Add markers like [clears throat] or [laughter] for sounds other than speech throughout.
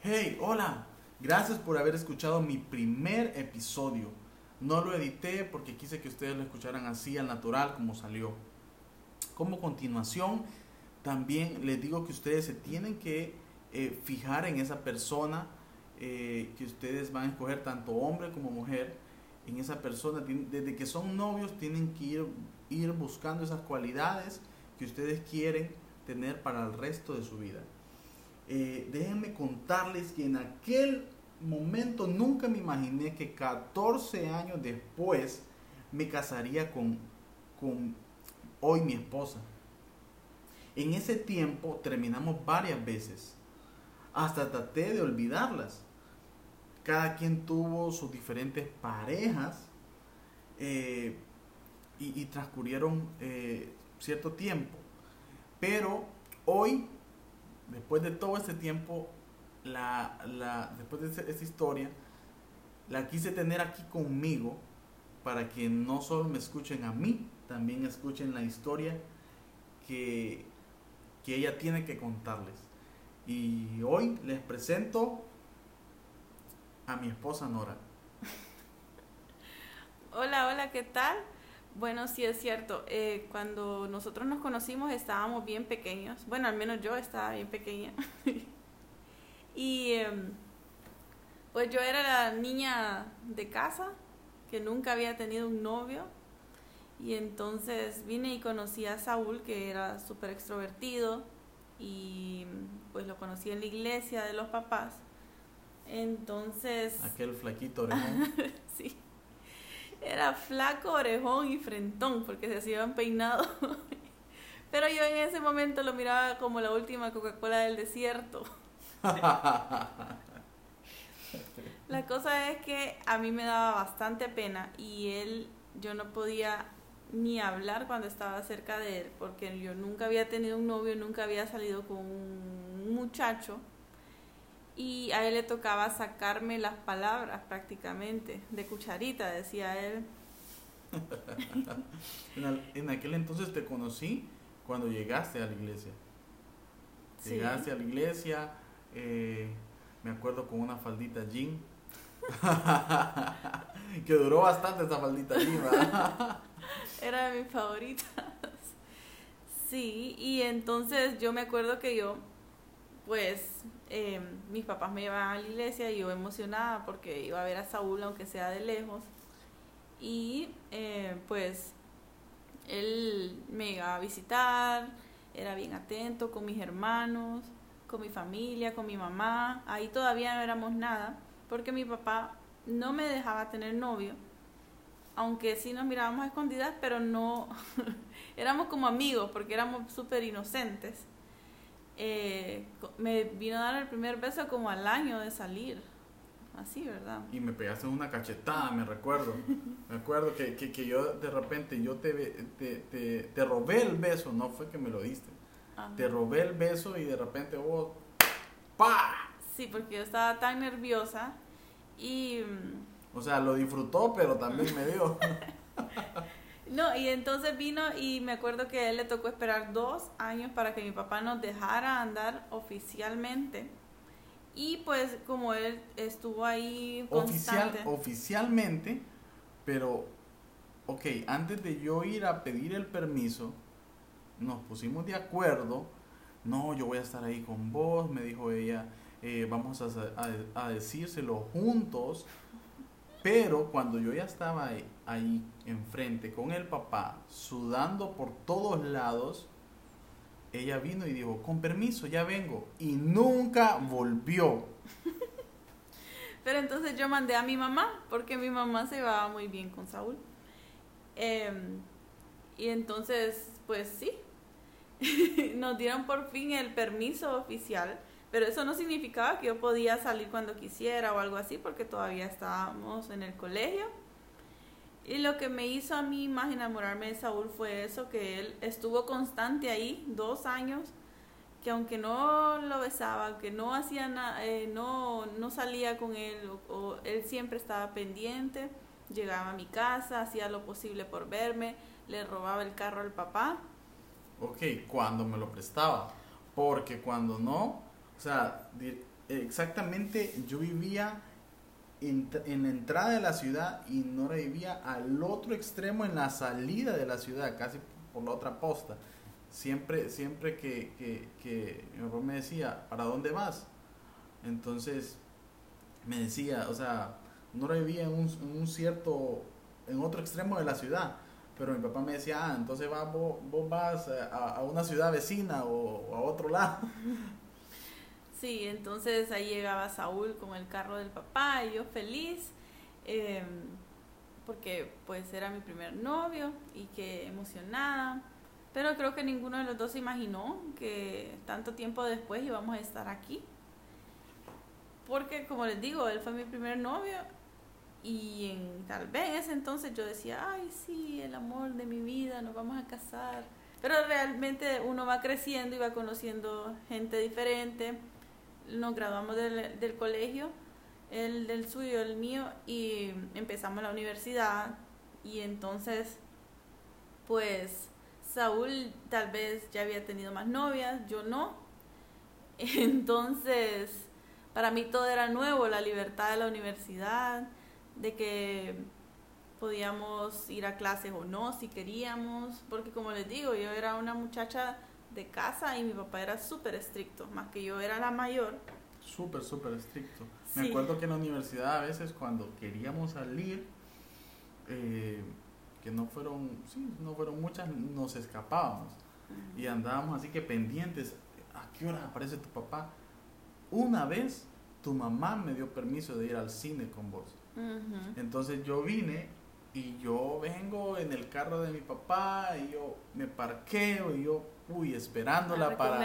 Hey, hola. Gracias por haber escuchado mi primer episodio. No lo edité porque quise que ustedes lo escucharan así al natural como salió. Como continuación, también les digo que ustedes se tienen que eh, fijar en esa persona eh, que ustedes van a escoger, tanto hombre como mujer, en esa persona. Desde que son novios tienen que ir, ir buscando esas cualidades que ustedes quieren tener para el resto de su vida. Eh, déjenme contarles que en aquel momento nunca me imaginé que 14 años después me casaría con, con hoy mi esposa. En ese tiempo terminamos varias veces. Hasta traté de olvidarlas. Cada quien tuvo sus diferentes parejas eh, y, transcurrieron eh, cierto tiempo. Pero hoy después de todo este tiempo, la, la, después de esta historia, la quise tener aquí conmigo para que no solo me escuchen a mí, también escuchen la historia que, que ella tiene que contarles. Y hoy les presento a mi esposa Nora. [laughs] Hola, hola, ¿qué tal? Bueno, sí es cierto. Eh, cuando nosotros nos conocimos estábamos bien pequeños. Bueno, al menos yo estaba bien pequeña. [laughs] y em, pues yo era la niña de casa que nunca había tenido un novio. Y entonces vine y conocí a Saúl, que era súper extrovertido. Y pues lo conocí en la iglesia de los papás. Entonces... Aquel flaquito, ¿no? [laughs] sí. Era flaco, orejón y frentón, porque se hacían peinado. [laughs] Pero yo en ese momento lo miraba como la última Coca-Cola del desierto. [laughs] La cosa es que a mí me daba bastante pena y él, yo no podía ni hablar cuando estaba cerca de él, porque yo nunca había tenido un novio, nunca había salido con un muchacho y a él le tocaba sacarme las palabras prácticamente, de cucharita, decía él. [laughs] en, aquel entonces te conocí cuando llegaste a la iglesia. Llegaste a la iglesia, eh, me acuerdo con una faldita jean. [laughs] que duró bastante esa faldita jean, [laughs] Era de mis favoritas. Sí, y entonces yo me acuerdo que yo pues em, mis papás me llevaban a la iglesia y yo emocionada porque iba a ver a Saúl aunque sea de lejos. Y eh, pues él me iba a visitar, era bien atento con mis hermanos, con mi familia, con mi mamá. Ahí todavía no éramos nada porque mi papá no me dejaba tener novio. Aunque sí nos mirábamos a escondidas, pero no [laughs] éramos como amigos porque éramos súper inocentes eh, me vino a dar el primer beso como al año de salir. Así, ¿verdad? Y me pegaste una cachetada, me recuerdo. me acuerdo que, que, yo de repente yo te, te, te, robé el beso, no fue que me lo diste. Te robé el beso y de repente vos... ¡Pa! Sí, porque yo estaba tan nerviosa y... Mm, o sea, lo disfrutó, pero también me dio. [laughs] No, y entonces vino y me acuerdo que a él le tocó esperar dos años para que mi papá nos dejara andar oficialmente. Y pues como él estuvo ahí constante. oficialmente, pero, ok, antes de yo ir a pedir el permiso, nos pusimos de acuerdo. No, yo voy a estar ahí con vos, me dijo ella, eh, vamos a, a decírselo juntos pero cuando yo ya estaba ahí, enfrente con el papá, sudando por todos lados, ella vino y dijo, con permiso, ya vengo. Y nunca volvió. [laughs] Pero entonces yo mandé a mi mamá, porque mi mamá se va muy bien con Saúl. Em, y entonces, pues sí, [laughs] nos dieron por fin el permiso oficial pero eso no significaba que yo podía salir cuando quisiera o algo así, porque todavía estábamos en el colegio. Y lo que me hizo a mí más enamorarme de Saúl fue eso, que él estuvo constante ahí, dos años, que aunque no lo besaba, que no hacía nada, eh, no, no salía con él, o, él siempre estaba pendiente, llegaba a mi casa, hacía lo posible por verme, le robaba el carro al papá. Ok, cuando me lo prestaba, porque cuando no, O sea, exactamente yo vivía en, en, la entrada de la ciudad y Nora vivía al otro extremo en la salida de la ciudad, casi por la otra posta. Siempre, siempre que, que, mi papá me decía, ¿para dónde vas? Entonces me decía, o sea, Nora vivía en un, en un cierto, en otro extremo de la ciudad pero mi papá me decía, ah, entonces va, vos, vas a, una ciudad vecina o, a otro lado. Sí, entonces ahí llegaba Saúl con el carro del papá y yo feliz, em, porque pues era mi primer novio y que emocionada. Pero creo que ninguno de los dos se imaginó que tanto tiempo después íbamos a estar aquí. Porque como les digo, él fue mi primer novio y en, tal vez en ese entonces yo decía, ay, sí, el amor de mi vida, nos vamos a casar. Pero realmente uno va creciendo y va conociendo gente diferente. Nos graduamos del, del colegio, el del suyo, el mío, y empezamos la universidad. Y entonces, pues, Saúl tal vez ya había tenido más novias, yo no. [laughs] Entonces, para mí todo era nuevo, la libertad de la universidad, de que podíamos ir a clases o no si queríamos, porque como les digo, yo era una muchacha de casa y mi papá era súper estricto, más que yo era la mayor. Súper, súper estricto. Me acuerdo que en la universidad a veces cuando queríamos salir, eh, que no fueron, sí, no fueron muchas, nos escapábamos y andábamos así que pendientes, ¿a qué hora aparece tu papá? Una vez tu mamá me dio permiso de ir al cine con vos. Entonces yo vine y yo vengo en el carro de mi papá y yo me parqueo y yo, uy, esperándola para...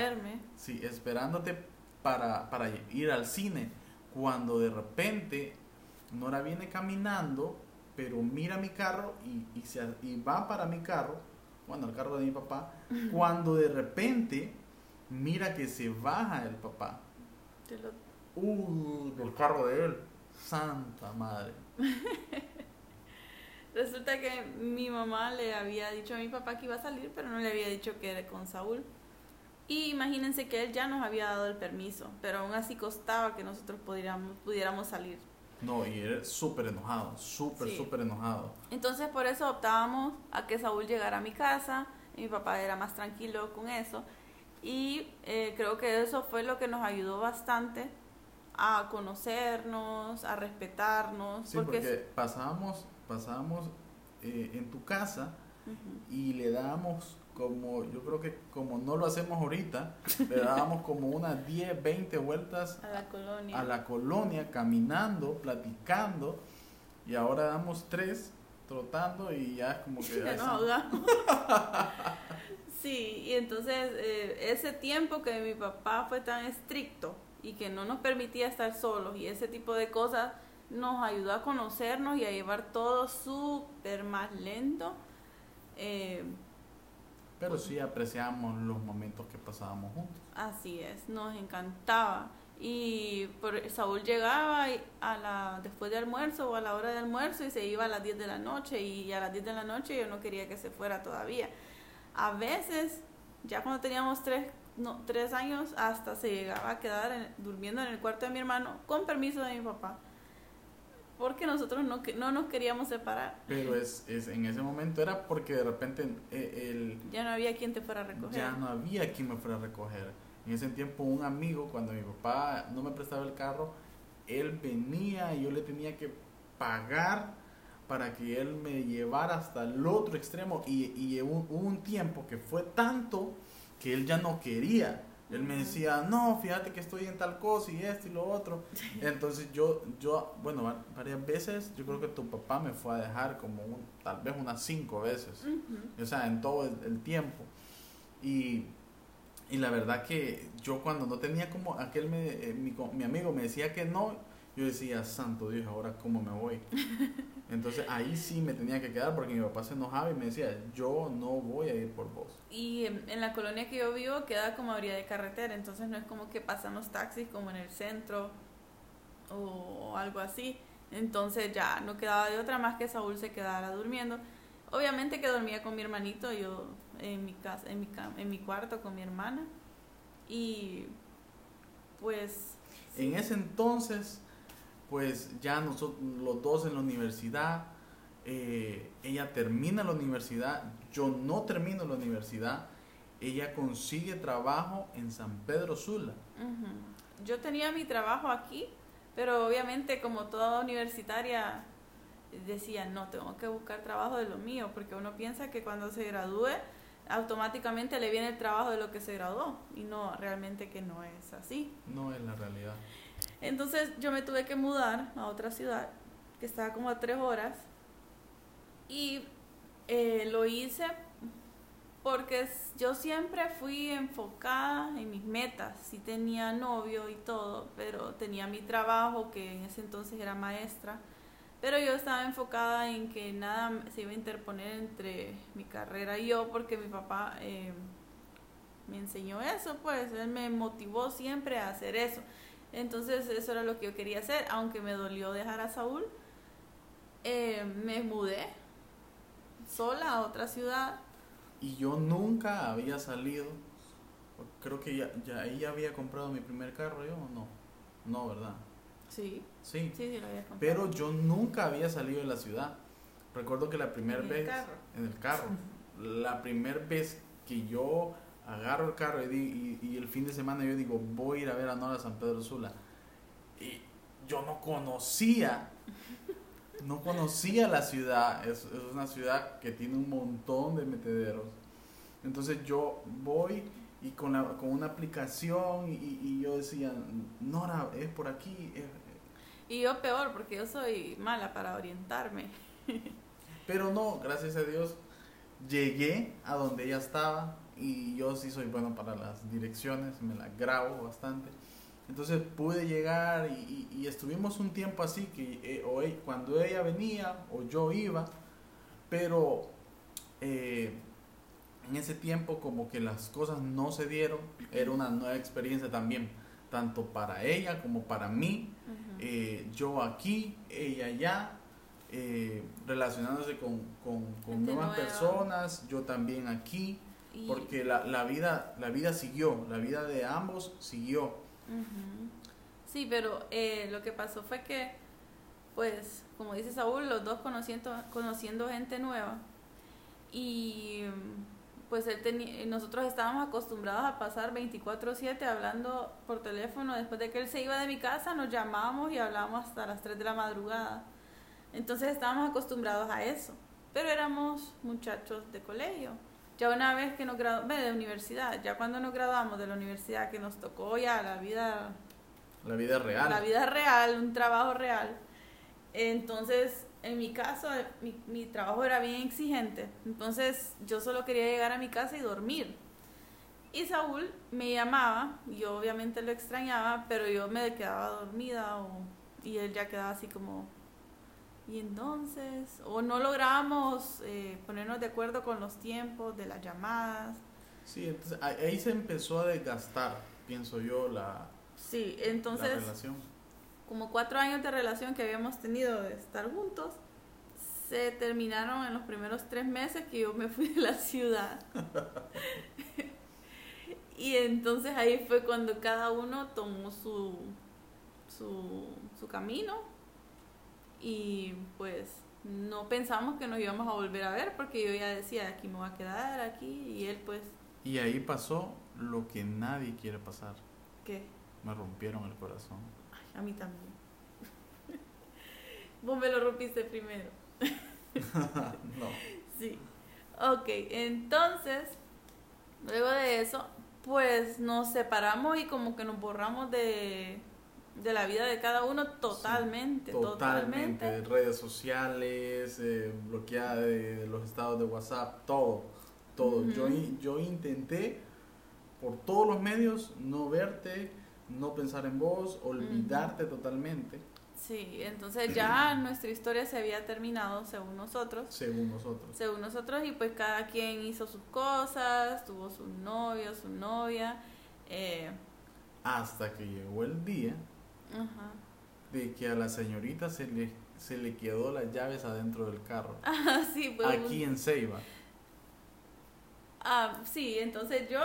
Sí, esperándote para, para ir al cine. Cuando de repente Nora viene caminando, pero mira mi carro y, y, se, y va para mi carro, bueno, el carro de mi papá, cuando de repente mira que se baja el papá. Uh, del carro de él. Santa madre. [laughs] Resulta que mi mamá le había dicho a mi papá que iba a salir, pero no le había dicho que era con Saúl. Y imagínense que él ya nos había dado el permiso, pero aún así costaba que nosotros pudiéramos, pudiéramos salir. No, y era súper enojado, súper, súper enojado. Entonces por eso optábamos a que Saúl llegara a mi casa, y mi papá era más tranquilo con eso. Y eh, creo que eso fue lo que nos ayudó bastante a conocernos, a respetarnos. Sí, porque, pasábamos, pasábamos eh, en tu casa y le dábamos como, yo creo que como no lo hacemos ahorita, le dábamos [laughs] como unas 10, 20 vueltas a la colonia, a la colonia caminando, platicando, y ahora damos tres trotando y ya es como que... [laughs] Ya nos [laughs] sí, y entonces eh, ese tiempo que mi papá fue tan estricto, y que no nos permitía estar solos y ese tipo de cosas nos ayudó a conocernos y a llevar todo súper más lento. Eh, Pero sí apreciamos los momentos que pasábamos juntos. Así es, nos encantaba. Y por, Saúl llegaba a la, después de almuerzo o a la hora de almuerzo y se iba a las 10 de la noche y a las 10 de la noche yo no quería que se fuera todavía. A veces, ya cuando teníamos tres, no, tres años hasta se llegaba a quedar durmiendo en el cuarto de mi hermano con permiso de mi papá. Porque nosotros no, no nos queríamos separar. Pero es, es, en ese momento era porque de repente eh, el, ya no había quien te fuera a recoger. Ya no había quien me fuera a recoger. En ese tiempo un amigo, cuando mi papá no me prestaba el carro, él venía y yo le tenía que pagar para que él me llevara hasta el otro extremo. Y, y hubo un tiempo que fue tanto que él ya no quería. Él me decía, no, fíjate que estoy en tal cosa y esto y lo otro. [laughs] Entonces yo, yo, bueno, varias veces yo creo que tu papá me fue a dejar como tal vez unas cinco veces. O sea, en todo el, tiempo. Y, y, la verdad que yo cuando no tenía como, aquel me, eh, mi, mi amigo me decía que no, yo decía, santo Dios, ahora cómo me voy. [laughs] Entonces ahí sí me tenía que quedar porque mi papá se enojaba y me decía, yo no voy a ir por vos. Y en, la colonia que yo vivo queda como a orilla de carretera, entonces no es como que pasan los taxis como en el centro o algo así. Entonces ya no quedaba de otra más que Saúl se quedara durmiendo. Obviamente que dormía con mi hermanito, yo en mi casa, en mi, en mi cuarto con mi hermana. Y pues... En ese entonces, pues ya nosotros los dos en la universidad, eh, ella termina la universidad, yo no termino la universidad, ella consigue trabajo en San Pedro Sula. Yo tenía mi trabajo aquí, pero obviamente como toda universitaria decía, no, tengo que buscar trabajo de lo mío, porque uno piensa que cuando se gradúe automáticamente le viene el trabajo de lo que se graduó y no, realmente que no es así. No es la realidad. Entonces yo me tuve que mudar a otra ciudad que estaba como a tres horas y eh, lo hice porque yo siempre fui enfocada en mis metas. Sí tenía novio y todo, pero tenía mi trabajo que en ese entonces era maestra. Pero yo estaba enfocada en que nada se iba a interponer entre mi carrera y yo porque mi papá eh, me enseñó eso, pues él me motivó siempre a hacer eso. Entonces eso era lo que yo quería hacer, aunque me dolió dejar a Saúl. eh, me mudé sola a otra ciudad. Y yo nunca había salido, creo que ya, ya había comprado mi primer carro yo o no. No, ¿verdad? Sí, Sí. sí, sí, lo había comprado. Pero yo nunca había salido de la ciudad. Recuerdo que la primera ¿En el vez carro? en el carro, la primera vez que yo agarro el carro y, di- y- y el fin de semana yo digo, voy a ir a ver a Nora San Pedro Sula. Y yo no conocía, no conocía la ciudad. Es, es una ciudad que tiene un montón de metederos. Entonces yo voy y con, la, con una aplicación y, y yo decía, Nora, es por aquí. es- Y yo peor, porque yo soy mala para orientarme. Pero no, gracias a Dios, llegué a donde ella estaba y yo sí soy bueno para las direcciones, me las grabo bastante. Entonces pude llegar y, y- y estuvimos un tiempo así que eh, o e- cuando ella venía o yo iba, pero eh, en ese tiempo como que las cosas no se dieron, era una nueva experiencia también, tanto para ella como para mí Ujú. eh, yo aquí, ella allá, eh, relacionándose con, con, con nuevas nueva. personas, yo también aquí, Y- porque la, la, vida, la vida siguió, la vida de ambos siguió. Sí, pero eh, lo que pasó fue que, pues, como dice Saúl, los dos conociendo, conociendo gente nueva y pues él nosotros estábamos acostumbrados a pasar 24/7 hablando por teléfono. Después de que él se iba de mi casa, nos llamábamos y hablábamos hasta las 3 de la madrugada. Entonces estábamos acostumbrados a eso, pero éramos muchachos de colegio. Ya una vez que nos graduamos, de universidad, ya cuando nos graduamos de la universidad, que nos tocó ya la vida, La vida real. la vida real, un trabajo real, entonces en mi caso, eh, mi, mi trabajo era bien exigente, entonces yo solo quería llegar a mi casa y dormir. Y Saúl me llamaba, yo obviamente lo extrañaba, pero yo me quedaba dormida o, y él ya quedaba así como, y entonces, o no lográbamos eh, ponernos de acuerdo con los tiempos de las llamadas. Sí, entonces ahí se empezó a desgastar, pienso yo, la, Sí, la entonces, relación. como cuatro años de relación que habíamos tenido de estar juntos, se terminaron en los primeros tres meses que yo me fui de la ciudad. [laughs] y entonces ahí fue cuando cada uno tomó su, su, su camino y pues no pensamos que nos íbamos a volver a ver porque yo ya decía, aquí me voy a quedar, aquí, y él pues, Y ahí pasó lo que nadie quiere pasar. ¿qué? Me rompieron el corazón. Ay, a mí también. [laughs] Vos me lo rompiste primero. [laughs] no. Sí. Ok, entonces, luego de eso, pues nos separamos y como que nos borramos de, de la vida de cada uno totalmente, Totalmente. totalmente. Redes sociales, eh, bloqueada de, los estados de WhatsApp, todo. Todo. Yo, yo intenté por todos los medios no verte, no pensar en vos, olvidarte totalmente, Sí, entonces ya [clears throat] nuestra historia se había terminado según nosotros. según nosotros. Según nosotros, y pues cada quien hizo sus cosas, tuvo su novio, su novia. Eh, Hasta que llegó el día ajá. de que a la señorita se le, se le quedó las llaves adentro del carro. [laughs] Ah, sí, pues. Aquí en Ceiba. Ah, sí, entonces yo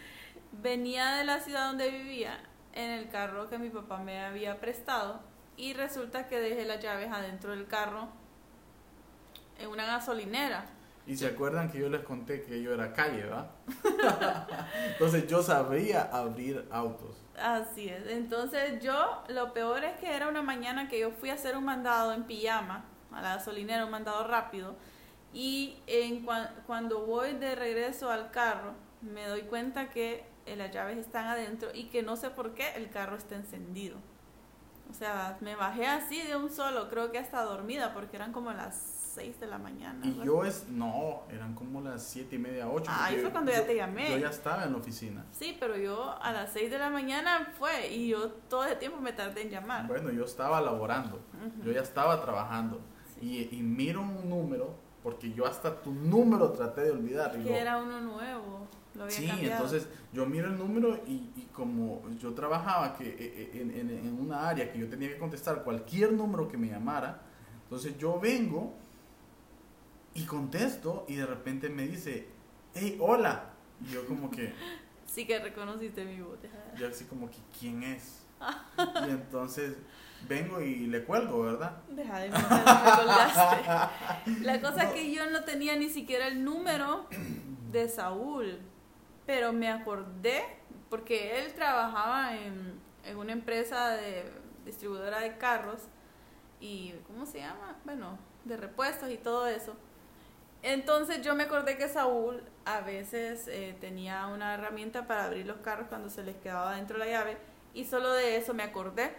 [laughs] venía de la ciudad donde vivía en el carro que mi papá me había prestado y resulta que dejé las llaves adentro del carro en una gasolinera. Y se acuerdan que yo les conté que yo era calle, ¿va? [laughs] Entonces yo sabía abrir autos. Así es. Entonces yo, lo peor es que era una mañana que yo fui a hacer un mandado en pijama a la gasolinera, un mandado rápido. Y en cuando voy de regreso al carro, me doy cuenta que las llaves están adentro y que no sé por qué el carro está encendido. O sea, me bajé así de un solo, creo que hasta dormida, porque eran como las 6 de la mañana. Y yo es, no, eran como las 7 y media, 8. Ah, eso fue cuando ya te llamé. Yo ya estaba en la oficina. Sí, pero yo a las 6 de la mañana fue y yo todo el tiempo me tardé en llamar. Bueno, yo estaba laborando, yo ya estaba trabajando y, y, miro un número, porque yo hasta tu número traté de olvidar. que era uno nuevo. Lo había sí, entonces yo miro el número y, y como yo trabajaba que, e, e, en, en, en una área que yo tenía que contestar cualquier número que me llamara, entonces yo vengo y contesto y de repente me dice, hey, hola. Y yo como que... [laughs] Sí que reconociste mi voz. Yo así como que, ¿quién es? [laughs] y entonces vengo y le cuelgo, ¿verdad? Deja de me colgaste. [laughs] La cosa es que yo no tenía ni siquiera el número de Saúl, pero me acordé porque él trabajaba en, en una empresa de distribuidora de carros y, ¿cómo se llama? Bueno, de repuestos y todo eso. Entonces yo me acordé que Saúl a veces eh, tenía una herramienta para abrir los carros cuando se les quedaba dentro la llave y solo de eso me acordé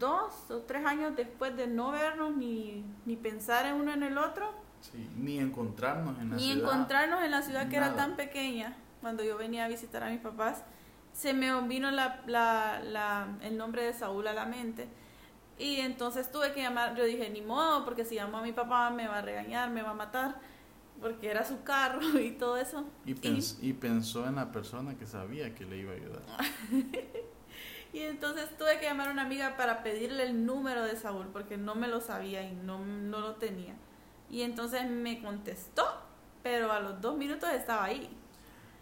dos o tres años después de no vernos ni, ni pensar en uno en el otro. Sí, ni encontrarnos en la ciudad. Ni encontrarnos en la ciudad que era tan pequeña cuando yo venía a visitar a mis papás. Se me vino la, la, la, el nombre de Saúl a la mente. Y entonces tuve que llamar, yo dije, ni modo, porque si llamo a mi papá me va a regañar, me va a matar porque era su carro [laughs] y todo eso. Y, y, pensó en la persona que sabía que le iba a ayudar. [laughs] y entonces tuve que llamar a una amiga para pedirle el número de Saúl porque no me lo sabía y no, no lo tenía. Y entonces me contestó, pero a los dos minutos estaba ahí.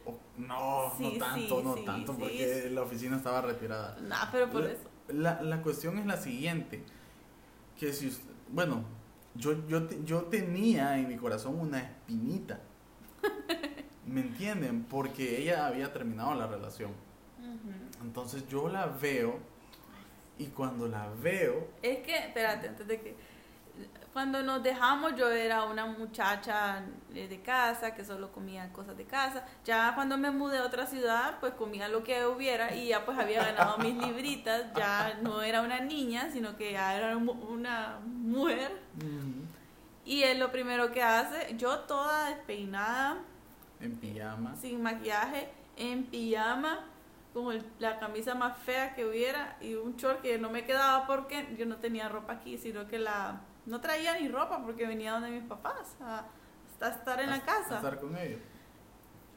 Oh, no, no tanto, no tanto, porque la oficina estaba retirada. No, pero por eso. La, la cuestión es la siguiente, que si, bueno, yo, yo, yo tenía en mi corazón una espinita. [laughs] ¿Me entienden? Porque ella había terminado la relación. Entonces yo la veo y cuando la veo... Es que, espérate, antes de que cuando nos dejamos yo era una muchacha eh, de casa que solo comía cosas de casa. Ya cuando me mudé a otra ciudad, pues comía lo que hubiera y ya pues había ganado mis [laughs] libritas. Ya no era una niña, sino que ya era una mujer. Y es lo primero que hace, yo toda despeinada. En pijama. Sin maquillaje, en pijama, con la camisa más fea que hubiera y un short que no me quedaba porque yo no tenía ropa aquí, sino que la no traía ni ropa porque venía donde mis papás a, estar en la casa. A estar con ellos.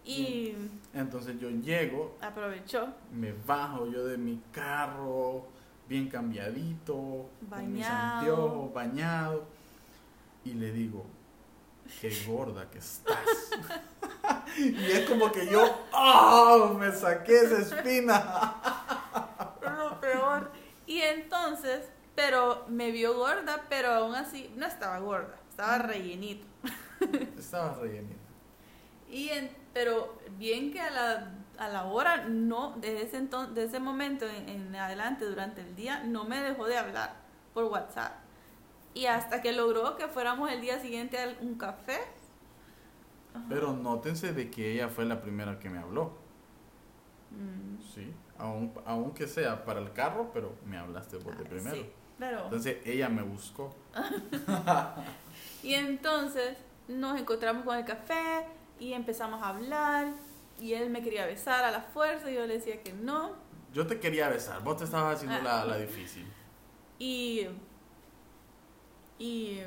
Y entonces yo llego. Aprovechó. Me bajo yo de mi carro, bien cambiadito, bañado. con mis bañado. Y le digo, qué [laughs] gorda que estás. [laughs] y es como que yo, ¡oh! Me saqué esa espina. [laughs] Lo peor. Y entonces pero me vio gorda, pero aún así no estaba gorda, estaba rellenito. [laughs] estaba rellenito. Y pero bien que a la, a la hora, no, desde ese, entonces, desde ese momento en, adelante, durante el día, no me dejó de hablar por WhatsApp. Y hasta que logró que fuéramos el día siguiente a un café. Pero nótense de que ella fue la primera que me habló. Mm. Sí, aunque sea para el carro, pero me hablaste por de primero. Sí. Entonces ella me buscó. [laughs] y entonces nos encontramos con el café y empezamos a hablar y él me quería besar a la fuerza y yo le decía que no. Yo te quería besar, vos te estabas haciendo la, la, difícil. Y... Y...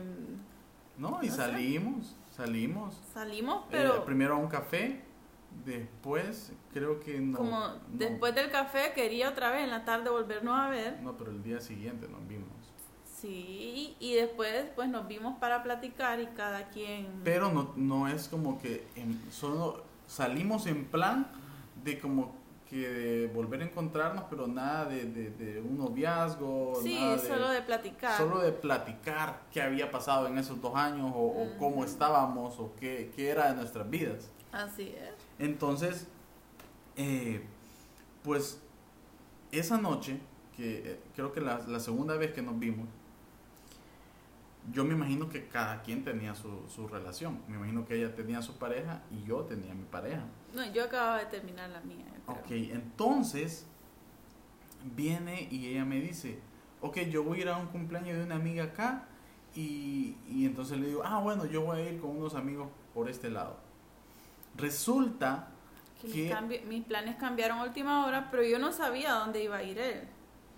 No, y salimos, salimos. Salimos, pero... Eh, primero a un café, después creo que no. Como después del café quería otra vez en la tarde volvernos a ver. No, pero el día siguiente nos vimos. Sí, y después pues nos vimos para platicar y cada quien... Pero no, no es como que en, solo salimos en plan de como que de volver a encontrarnos, pero nada de, de, de un noviazgo. Sí, nada de- solo de platicar. Solo de platicar qué había pasado en esos dos años o, o cómo estábamos o qué, qué era de nuestras vidas. Así es. Entonces, eh, pues esa noche, que eh, creo que la, la segunda vez que nos vimos, yo me imagino que cada quien tenía su, su relación. Me imagino que ella tenía su pareja y yo tenía mi pareja. No, yo acababa de terminar la mía. Ok, entonces viene y ella me dice, ok, yo voy a ir a un cumpleaños de una amiga acá y, y entonces le digo, ah, bueno, yo voy a ir con unos amigos por este lado. Resulta Que mis, que- cambi- mis planes cambiaron a última hora, pero yo no sabía a dónde iba a ir él.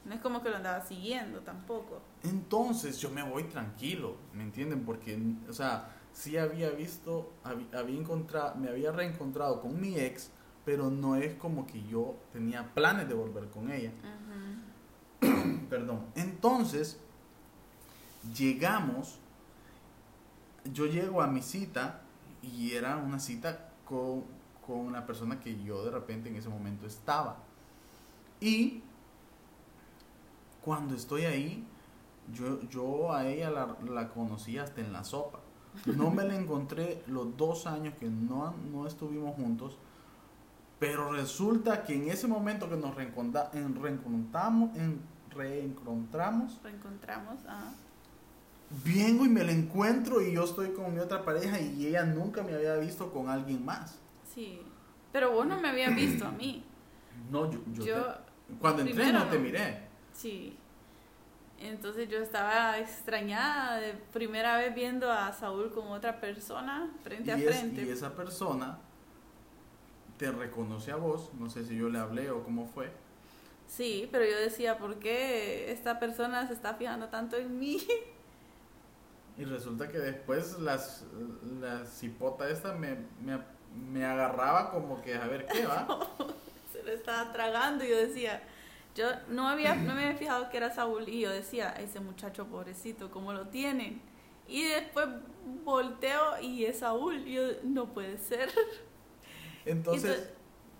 No es como que lo andaba siguiendo tampoco. Entonces yo me voy tranquilo, ¿me entienden? Porque, o sea, sí había visto, hab- había encontrado, me había reencontrado con mi ex, pero no es como que yo tenía planes de volver con ella. [coughs] Perdón. Entonces, llegamos, yo llego a mi cita y era una cita con, con una persona que yo de repente en ese momento estaba. Y cuando estoy ahí, yo, yo a ella la, la conocí hasta en la sopa. No me la encontré los dos años que no, no estuvimos juntos, pero resulta que en ese momento que nos reencontra- en- reencontramos, en- reencontramos, Reencontramos. Ajá. Vengo y me la encuentro y yo estoy con mi otra pareja y ella nunca me había visto con alguien más. Sí. Pero vos no me habías visto a mí. No, yo, yo Yo, te- cuando entré no te miré. sí. Entonces yo estaba extrañada de primera vez viendo a Saúl con otra persona frente a y, es- frente. y esa persona te reconoce a vos, no sé si yo le hablé o cómo fue. Sí, pero yo decía, ¿por qué esta persona se está fijando tanto en mí? [laughs] Y resulta que después las, la cipota esta me, me, me agarraba como que a ver qué va. [laughs] se lo estaba tragando y yo decía, yo no había, no me había fijado que era Saúl y yo decía, ese muchacho pobrecito, ¿cómo lo tienen? Y después volteo y es Saúl y yo, no puede ser. [laughs] Entonces, Entonces,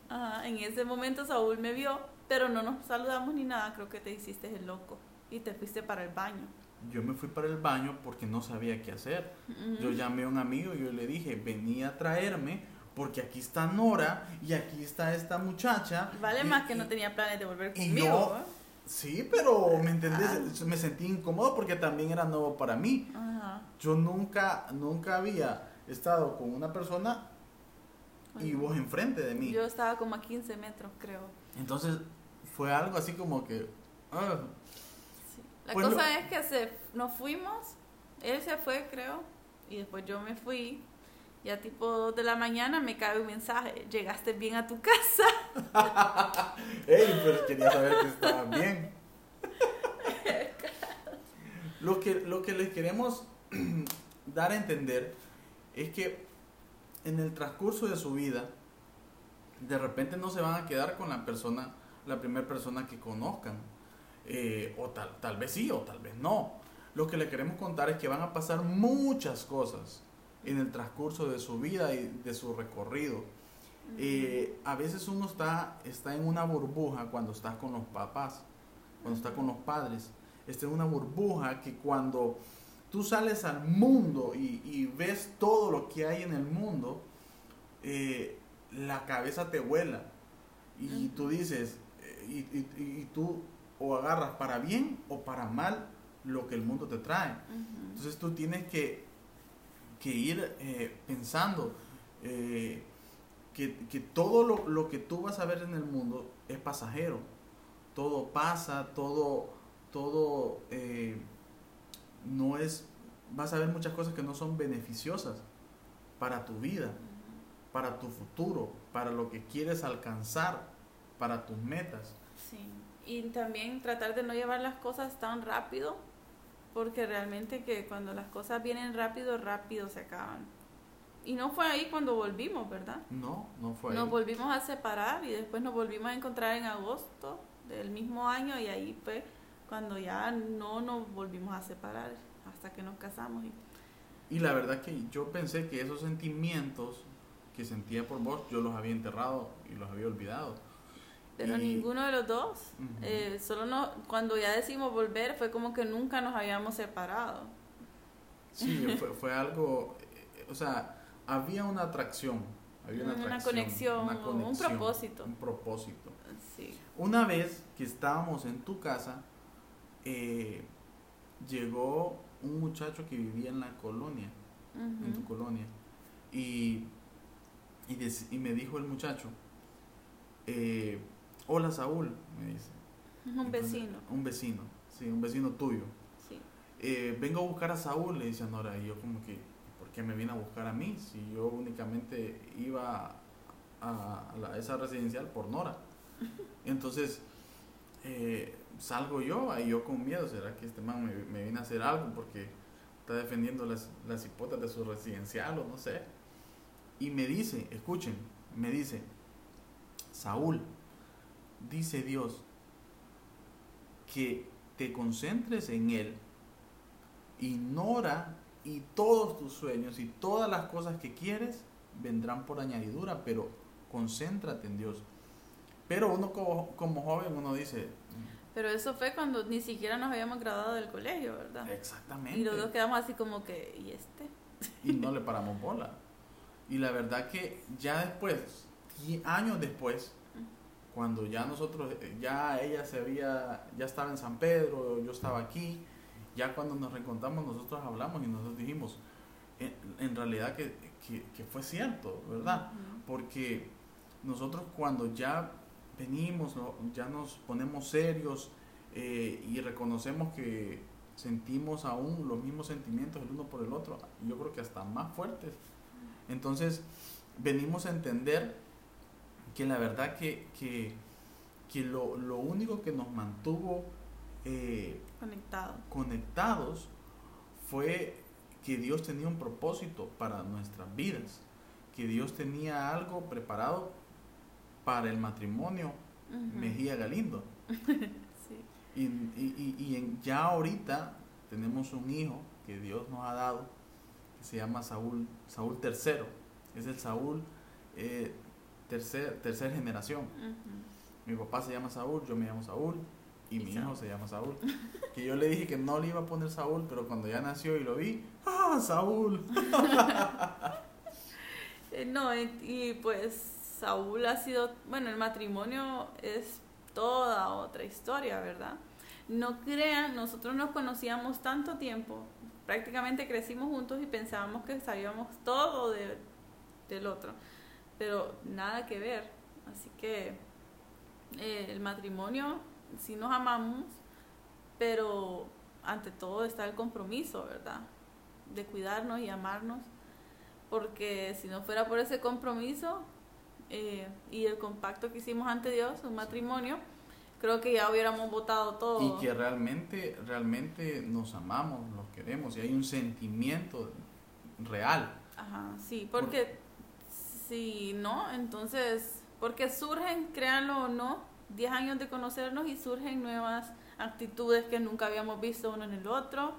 ajá, en ese momento Saúl me vio, pero no nos saludamos ni nada, creo que te hiciste el loco y te fuiste para el baño. Yo me fui para el baño porque no sabía qué hacer. Ujú. Yo llamé a un amigo y yo le dije, venía a traerme porque aquí está Nora y aquí está esta muchacha. Vale y- más que no tenía planes de volver conmigo. yo- ¿eh? Sí, pero me entendés, Ah. me sentí incómodo porque también era nuevo para mí. Ajá. Yo nunca, nunca había estado con una persona y vos enfrente de mí. Yo estaba como a 15 metros, creo. Entonces fue algo así como que... ah. La Pues cosa es que se, nos fuimos, él se fue, creo, y después yo me fui. Y a tipo 2 de la mañana me cae un mensaje, llegaste bien a tu casa. [laughs] Ey, pero quería saber que estaban bien. [laughs] Lo que, lo que les queremos [clears throat] dar a entender es que en el transcurso de su vida, de repente no se van a quedar con la persona, la primera persona que conozcan. Eh, o tal, tal vez sí, o tal vez no. Lo que le queremos contar es que van a pasar muchas cosas en el transcurso de su vida y de su recorrido. Eh, a veces uno está, está en una burbuja cuando estás con los papás, cuando está con los padres. Está en una burbuja que cuando tú sales al mundo y, y ves todo lo que hay en el mundo, eh, la cabeza te vuela. Y tú dices, eh, y, y- y tú o agarras para bien o para mal lo que el mundo te trae. Entonces tú tienes que, que ir eh, pensando eh, que, que todo lo, lo que tú vas a ver en el mundo es pasajero. Todo pasa, todo, todo eh, no es, vas a ver muchas cosas que no son beneficiosas para tu vida, para tu futuro, para lo que quieres alcanzar, para tus metas. Sí. Y también tratar de no llevar las cosas tan rápido, porque realmente que cuando las cosas vienen rápido, rápido se acaban. Y no fue ahí cuando volvimos, ¿verdad? No, no fue. Nos ahí. volvimos a separar y después nos volvimos a encontrar en agosto del mismo año y ahí fue cuando ya no nos volvimos a separar hasta que nos casamos. Y, Y la verdad que yo pensé que esos sentimientos que sentía por vos, yo los había enterrado y los había olvidado. Pero Y- ninguno de los dos. Eh, solo no, cuando ya decimos volver fue como que nunca nos habíamos separado. Sí, fue, [laughs] fue algo, eh, o sea, había una atracción, había una, Una atracción, conexión, una o un conexión, propósito. Un propósito. Sí. Una vez que estábamos en tu casa, eh, llegó un muchacho que vivía en la colonia, en tu colonia, y, y, dec- y me dijo el muchacho, eh, hola Saúl, me dice. Un Entonces, vecino. Un vecino, sí, un vecino tuyo. Sí. Eh, vengo a buscar a Saúl, le dice a Nora, y yo como que, ¿por qué me viene a buscar a mí? Si yo únicamente iba a, a la- esa residencial por Nora. [laughs] Entonces, eh, salgo yo, ahí yo con miedo, ¿será que este man me, me viene a hacer algo? Porque está defendiendo las, las hipotas de su residencial o no sé. Y me dice, escuchen, me dice, Saúl, dice Dios, que te concentres en Él, ignora y todos tus sueños y todas las cosas que quieres vendrán por añadidura, pero concéntrate en Dios. Pero uno como, como joven, uno dice, Pero eso fue cuando ni siquiera nos habíamos graduado del colegio, ¿verdad? exactamente. Y los dos quedamos así como que, ¿y este? y no le paramos bola. Y la verdad que ya después, años después, cuando ya nosotros, eh, ya ella se había, ya estaba en San Pedro, yo estaba aquí, ya cuando nos reencontramos nosotros hablamos y nosotros dijimos, en, en realidad que, que- que fue cierto, ¿verdad? Porque nosotros cuando ya venimos, ya nos ponemos serios eh, y reconocemos que sentimos aún los mismos sentimientos el uno por el otro, yo creo que hasta más fuertes. Entonces, venimos a entender que la verdad que, que, que lo, lo único que nos mantuvo eh, Conectado. conectados fue que Dios tenía un propósito para nuestras vidas, que Dios tenía algo preparado para el matrimonio. Mejía Galindo. [laughs] Sí. Y, y- y- y en- ya ahorita tenemos un hijo que Dios nos ha dado, que se llama Saúl, Saúl tercero, es el Saúl eh, tercer, tercer generación. Mi papá se llama Saúl, yo me llamo Saúl y Y mi Saúl. hijo se llama Saúl. [laughs] Que yo le dije que no le iba a poner Saúl, pero cuando ya nació y lo vi, ¡ah, Saúl! [laughs] Eh, no, y pues Saúl ha sido, bueno, el matrimonio es toda otra historia, ¿verdad? No crean, nosotros nos conocíamos tanto tiempo, prácticamente crecimos juntos y pensábamos que sabíamos todo de- del otro, pero nada que ver. Así que eh, el matrimonio, sí nos amamos, pero ante todo está el compromiso, ¿verdad? De cuidarnos y amarnos porque si no fuera por ese compromiso eh, y el compacto que hicimos ante Dios, un matrimonio, creo que ya hubiéramos votado todo. Y que realmente, realmente nos amamos, los queremos y hay un sentimiento real. Ajá, sí, porque si no, entonces, porque surgen, créanlo o no, 10 años de conocernos y surgen nuevas actitudes que nunca habíamos visto uno en el otro,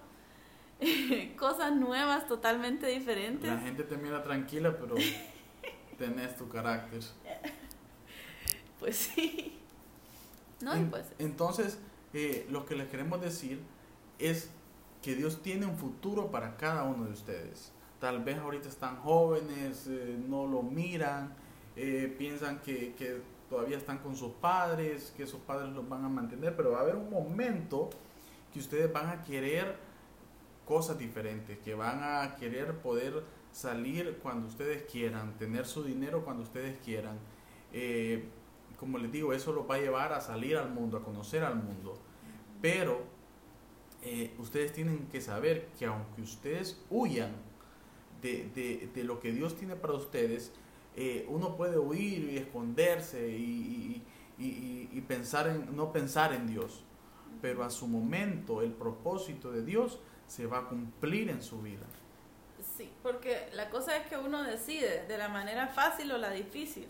[laughs] cosas nuevas, totalmente diferentes. La gente te mira tranquila, pero [laughs] tenés tu carácter. Pues sí. No, En- pues Entonces, eh, lo que les queremos decir es que Dios tiene un futuro para cada uno de ustedes. Tal vez ahorita están jóvenes, eh, no lo miran, eh, piensan que, que todavía están con sus padres, que sus padres los van a mantener, pero va a haber un momento que ustedes van a querer cosas diferentes, que van a querer poder salir cuando ustedes quieran, tener su dinero cuando ustedes quieran. Eh, como les digo, eso los va a llevar a salir al mundo, a conocer al mundo. Pero eh, ustedes tienen que saber que aunque ustedes huyan de, de- de lo que Dios tiene para ustedes, eh, uno puede huir y esconderse y, y- y- y pensar en, no pensar en Dios. Pero a su momento el propósito de Dios se va a cumplir en su vida. Sí, porque la cosa es que uno decide de la manera fácil o la difícil.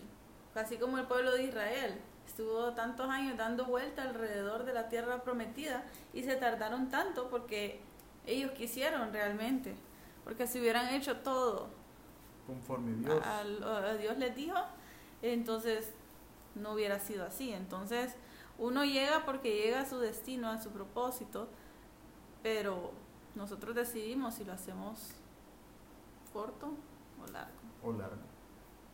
Así como el pueblo de Israel estuvo tantos años dando vuelta alrededor de la tierra prometida y se tardaron tanto porque ellos quisieron realmente. Porque si hubieran hecho todo Conforme Dios. a, Dios les dijo, entonces no hubiera sido así. Entonces, uno llega porque llega a su destino, a su propósito, pero nosotros decidimos si lo hacemos corto o largo. O largo.